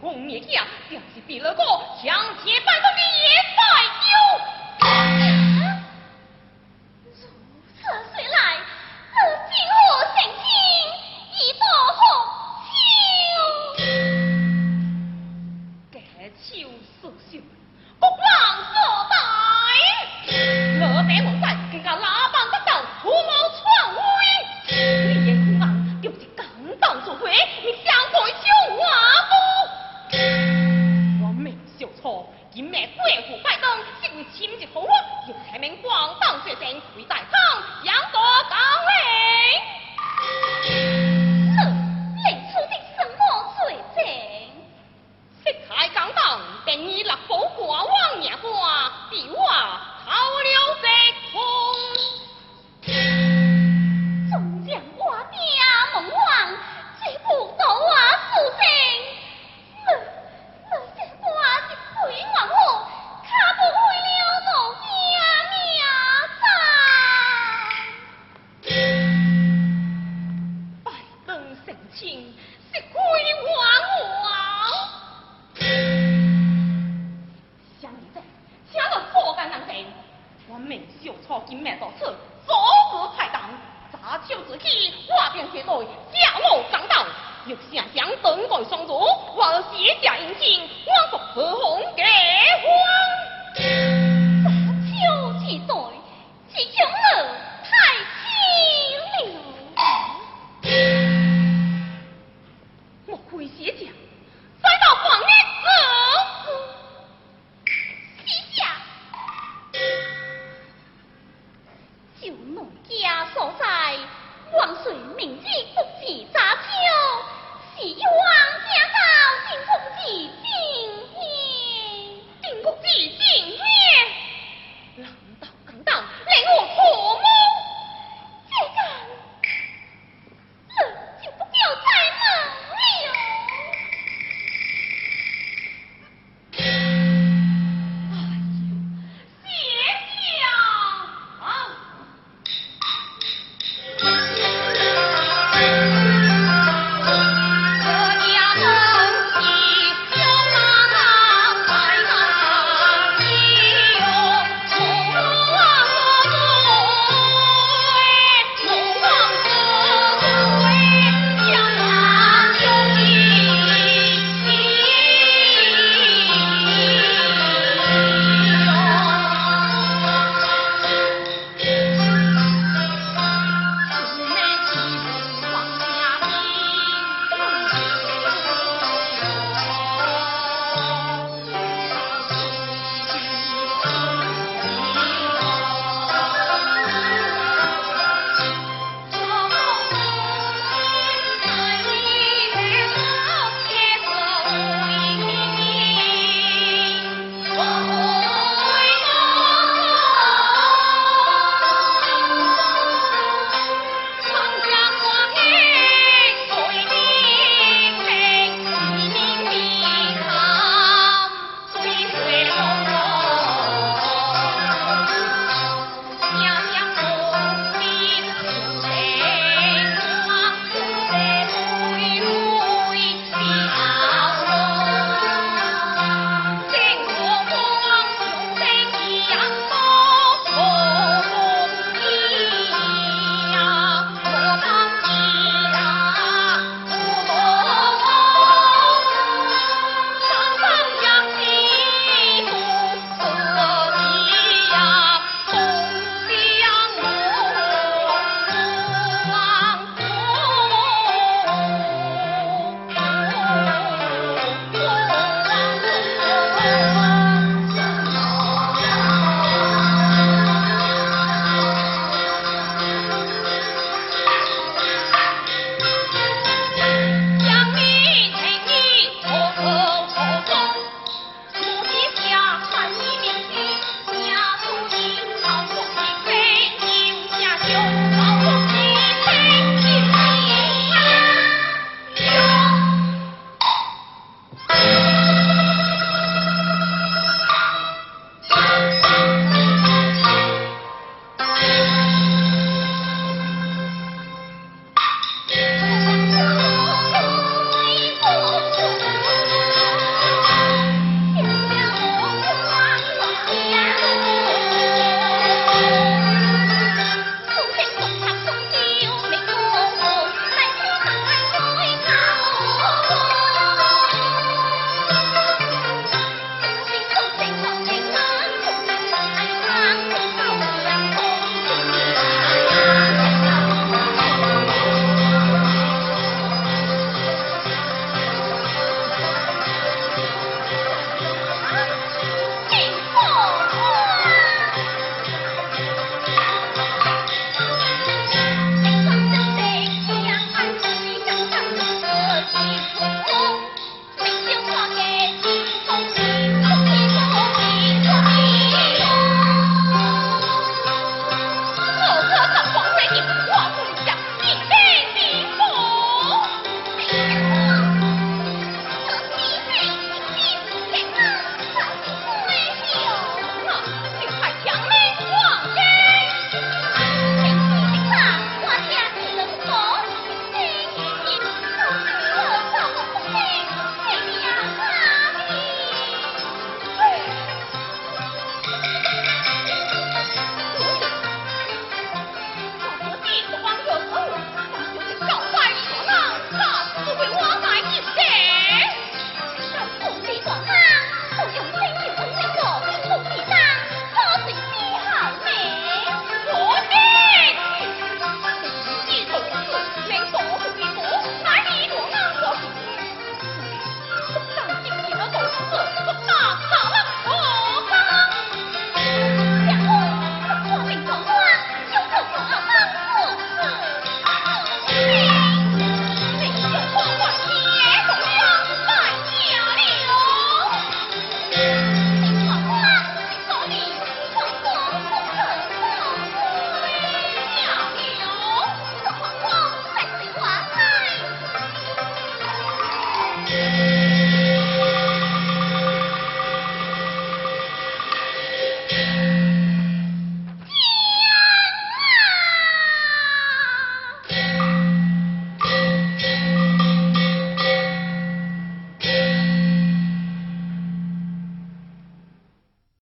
攻灭将，将其毙了，个向前奔。错金命到此，左无太当，早秋之起，我便携队下路张道，欲下乡登台双足，我写下英情，我复何红给荒。早秋之队，